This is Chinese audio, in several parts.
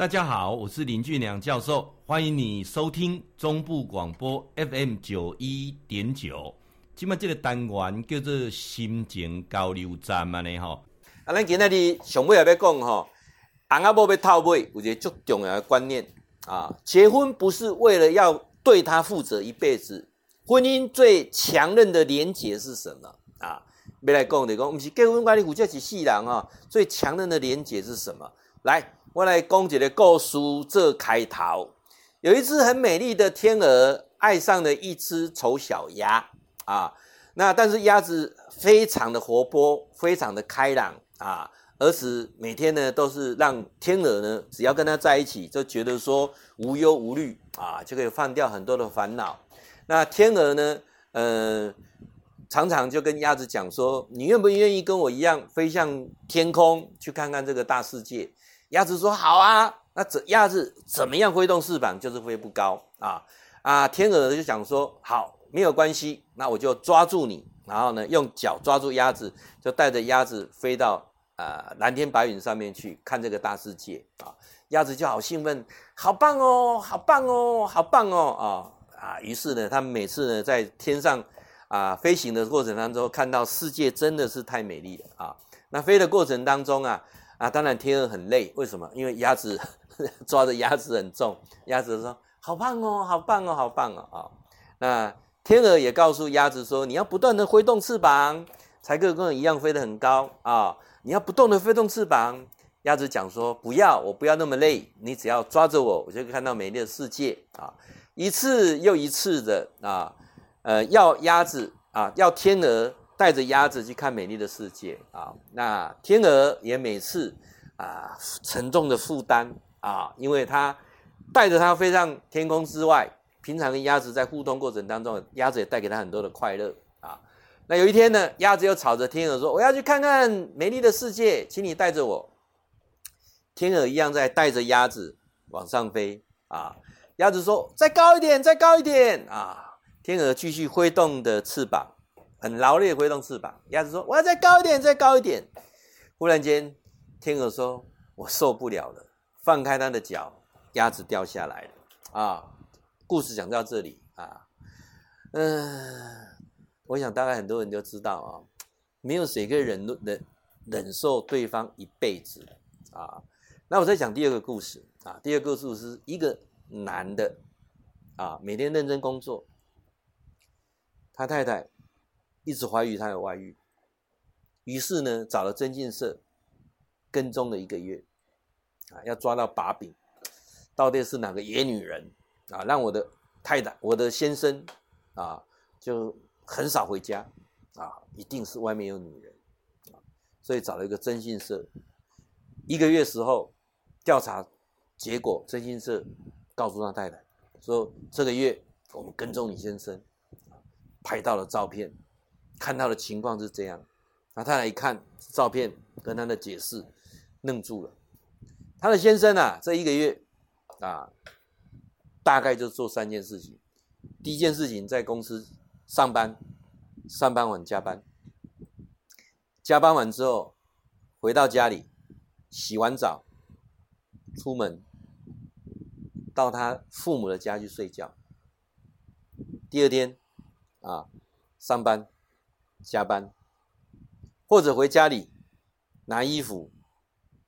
大家好，我是林俊良教授，欢迎你收听中部广播 FM 九一点九。今麦这个单元叫做心情交流站嘛呢吼。啊，咱今仔日上尾也要讲吼，翁仔某要套尾，有一个最重要的观念啊，结婚不是为了要对他负责一辈子，婚姻最强韧的连结是什么啊？要来讲的讲，不是结婚关系，负责是世人啊，最强韧的连结是什么？来。我来讲一个故事做开头。有一只很美丽的天鹅爱上了一只丑小鸭啊。那但是鸭子非常的活泼，非常的开朗啊。而且每天呢都是让天鹅呢，只要跟它在一起，就觉得说无忧无虑啊，就可以放掉很多的烦恼。那天鹅呢，呃，常常就跟鸭子讲说：“你愿不愿意跟我一样飞向天空，去看看这个大世界？”鸭子说：“好啊，那怎鸭子怎么样挥动翅膀就是飞不高啊啊！”天鹅就想说：“好，没有关系，那我就抓住你，然后呢，用脚抓住鸭子，就带着鸭子飞到啊、呃、蓝天白云上面去看这个大世界啊！”鸭子就好兴奋，好棒哦，好棒哦，好棒哦啊啊！于是呢，他每次呢在天上啊飞行的过程当中，看到世界真的是太美丽了啊！那飞的过程当中啊。啊，当然天鹅很累，为什么？因为鸭子 抓着鸭子很重，鸭子说：“好棒哦，好棒哦，好棒哦！”啊，那天鹅也告诉鸭子说：“你要不断的挥动翅膀，才可以跟我一样飞得很高啊！你要不断的挥动翅膀。”鸭子讲说：“不要，我不要那么累，你只要抓着我，我就可以看到美丽的世界啊！”一次又一次的啊，呃，要鸭子啊，要天鹅。带着鸭子去看美丽的世界啊，那天鹅也每次啊沉重的负担啊，因为它带着它飞上天空之外，平常跟鸭子在互动过程当中，鸭子也带给它很多的快乐啊。那有一天呢，鸭子又吵着天鹅说：“我要去看看美丽的世界，请你带着我。”天鹅一样在带着鸭子往上飞啊。鸭子说：“再高一点，再高一点啊！”天鹅继续挥动的翅膀。很劳累，挥动翅膀。鸭子说：“我要再高一点，再高一点。”忽然间，天鹅说：“我受不了了，放开它的脚，鸭子掉下来了。”啊，故事讲到这里啊，嗯，我想大概很多人都知道啊，没有谁可以忍忍忍受对方一辈子啊。那我再讲第二个故事啊，第二个故事是一个男的啊，每天认真工作，他太太。一直怀疑他有外遇，于是呢，找了征信社跟踪了一个月，啊，要抓到把柄，到底是哪个野女人啊，让我的太太、我的先生啊，就很少回家啊，一定是外面有女人啊，所以找了一个征信社，一个月时候调查结果，征信社告诉他太太说，这个月我们跟踪你先生，拍到了照片。看到的情况是这样，那他来一看照片跟他的解释，愣住了。他的先生啊，这一个月啊，大概就做三件事情。第一件事情在公司上班，上班完加班，加班完之后回到家里，洗完澡，出门到他父母的家去睡觉。第二天啊，上班。加班，或者回家里拿衣服，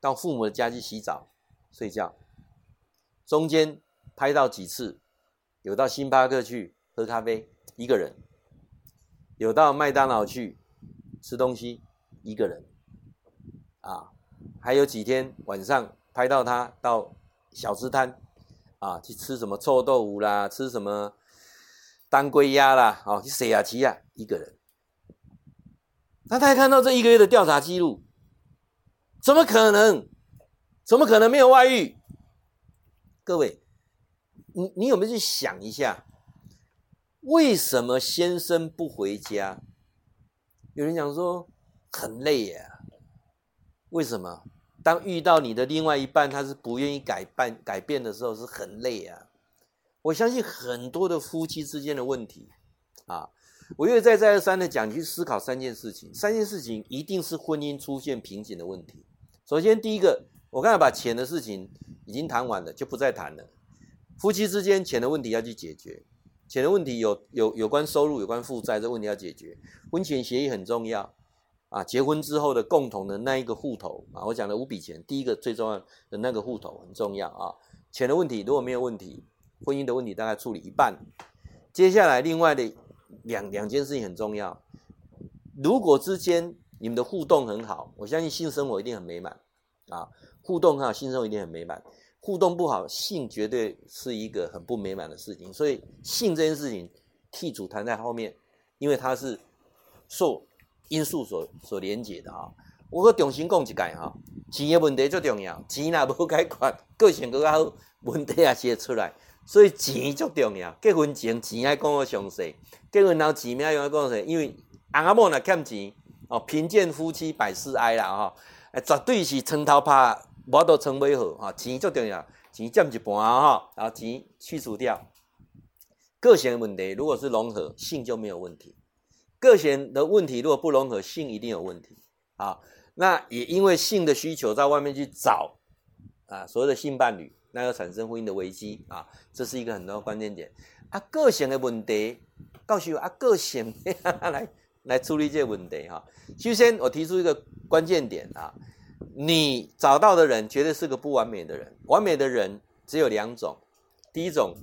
到父母的家去洗澡、睡觉。中间拍到几次，有到星巴克去喝咖啡，一个人；有到麦当劳去吃东西，一个人。啊，还有几天晚上拍到他到小吃摊啊去吃什么臭豆腐啦，吃什么当归鸭啦，哦去洗牙期啊，一个人。那他还看到这一个月的调查记录，怎么可能？怎么可能没有外遇？各位，你你有没有去想一下，为什么先生不回家？有人讲说很累呀，为什么？当遇到你的另外一半，他是不愿意改变改变的时候，是很累呀。我相信很多的夫妻之间的问题啊。我一再再而三的讲，去思考三件事情，三件事情一定是婚姻出现瓶颈的问题。首先，第一个，我刚才把钱的事情已经谈完了，就不再谈了。夫妻之间钱的问题要去解决，钱的问题有有有关收入、有关负债，这问题要解决。婚前协议很重要啊，结婚之后的共同的那一个户头啊，我讲的五笔钱，第一个最重要的那个户头很重要啊。钱的问题如果没有问题，婚姻的问题大概处理一半。接下来另外的两两件事情很重要，如果之间你们的互动很好，我相信性生活一定很美满啊。互动很好，性生活一定很美满。互动不好，性绝对是一个很不美满的事情。所以性这件事情替主谈在后面，因为它是受因素所所连结的啊。我重新讲一句哈，钱的问题最重要，钱若无解决，个性更加好，问题也写出来。所以钱最重要，结婚前钱爱讲个详细，结婚后钱要用个详细，因为翁仔某若欠钱哦，贫贱夫妻百事哀啦哈，诶，绝对是床头拍。我都床尾好哈，钱最重要，钱占一半哈，然后钱去除掉，个性的问题如果是融合，性就没有问题；个性的问题如果不融合，性一定有问题啊。那也因为性的需求，在外面去找啊，所谓的性伴侣，那要产生婚姻的危机啊，这是一个很重要关键点啊。个性的问题，告诉我啊，个性 来来处理这个问题哈。首先，我提出一个关键点啊。你找到的人绝对是个不完美的人，完美的人只有两种，第一种，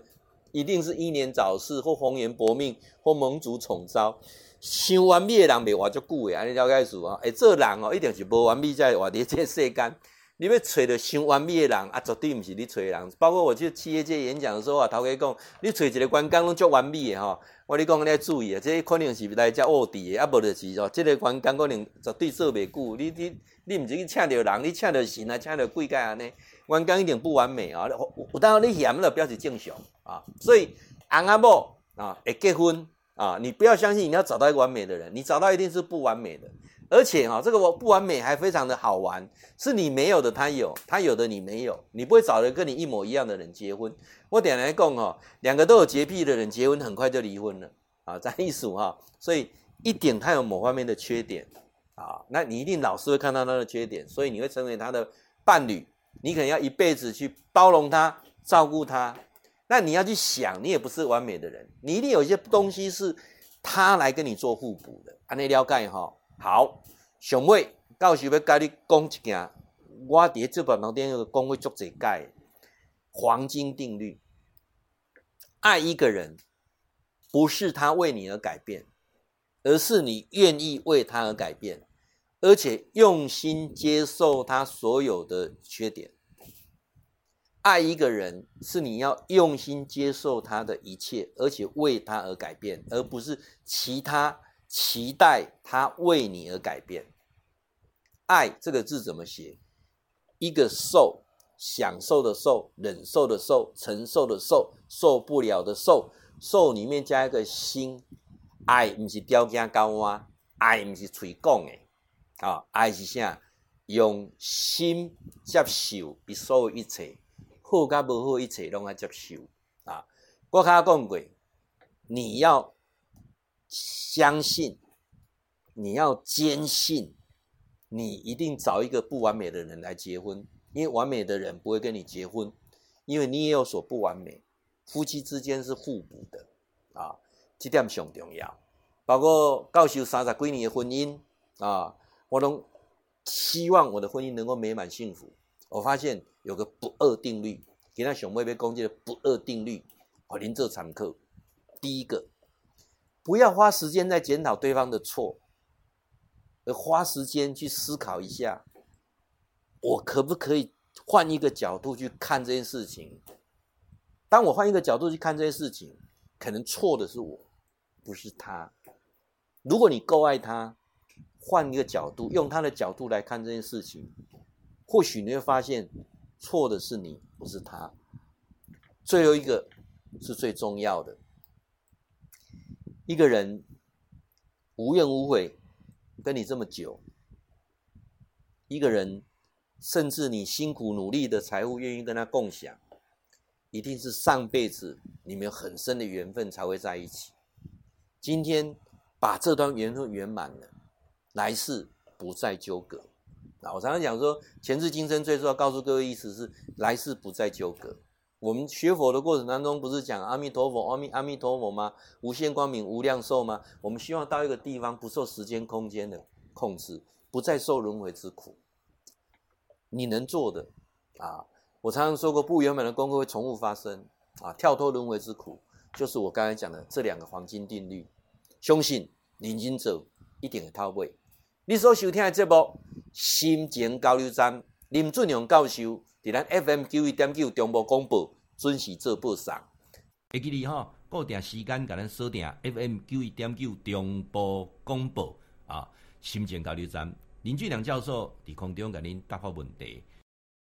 一定是英年早逝或红颜薄命或蒙主宠召，想完美的人没活足久诶，安尼了解数啊？哎，这人哦，一定是不完美在活在这世间。你要找到想完美的人啊，绝对不是你找的人。包括我去企业界演讲的时候啊，头家讲，你找一个员工拢足完美的吼，我你讲你要注意啊，这可能是来遮卧底的，啊无就是说，这个员工可能绝对做袂久，你你。你唔是去请到人，你请到神啊，请到鬼界安尼，员工一定不完美啊！有当你嫌了，表示正常啊。所以翁仔某啊，会结婚啊，你不要相信你要找到一个完美的人，你找到一定是不完美的。而且哈，这个我不完美还非常的好玩，是你没有的他有，他有的你没有，你不会找一个跟你一模一样的人结婚。我点来讲哈，两个都有洁癖的人结婚，很快就离婚了啊，这意思哈。所以一点他有某方面的缺点。啊，那你一定老是会看到他的缺点，所以你会成为他的伴侣，你可能要一辈子去包容他、照顾他。那你要去想，你也不是完美的人，你一定有一些东西是他来跟你做互补的。啊，那了解哈？好，上尾到时要跟你讲一件，我伫这本当中有讲过足侪解黄金定律：爱一个人，不是他为你而改变。而是你愿意为他而改变，而且用心接受他所有的缺点。爱一个人是你要用心接受他的一切，而且为他而改变，而不是其他期待他为你而改变。爱这个字怎么写？一个受，享受的受，忍受的受，承受的受，受不了的受，受里面加一个心。爱不是条件交换，爱不是嘴讲的，啊，爱是啥？用心接受比所有一切，好甲无好一切拢要接受啊！我刚刚讲过，你要相信，你要坚信，你一定找一个不完美的人来结婚，因为完美的人不会跟你结婚，因为你也有所不完美，夫妻之间是互补的啊。这点上重要，包括教授三十几年的婚姻啊，我都希望我的婚姻能够美满幸福。我发现有个不二定律，给他熊妹妹攻击的不二定律，我临这参考。第一个，不要花时间在检讨对方的错，而花时间去思考一下，我可不可以换一个角度去看这件事情？当我换一个角度去看这件事情，可能错的是我。不是他，如果你够爱他，换一个角度，用他的角度来看这件事情，或许你会发现错的是你，不是他。最后一个是最重要的，一个人无怨无悔跟你这么久，一个人甚至你辛苦努力的财富愿意跟他共享，一定是上辈子你们有很深的缘分才会在一起。今天把这段缘分圆满了，来世不再纠葛。啊，我常常讲说，前世今生最重要告诉各位意思是来世不再纠葛。我们学佛的过程当中，不是讲阿弥陀佛、阿弥阿弥陀佛吗？无限光明、无量寿吗？我们希望到一个地方，不受时间空间的控制，不再受轮回之苦。你能做的啊，我常常说过，不圆满的功课会重复发生啊，跳脱轮回之苦，就是我刚才讲的这两个黄金定律。相信认真做，一定会到位。你所收听的节目《心情交流站》，林俊阳教授伫咱 FM 九一点九中部广播准时做播送。会记你哈，固定时间甲咱锁定 FM 九一点九中部广播啊，《心情交流站》林俊良教授伫空中甲您答复问题。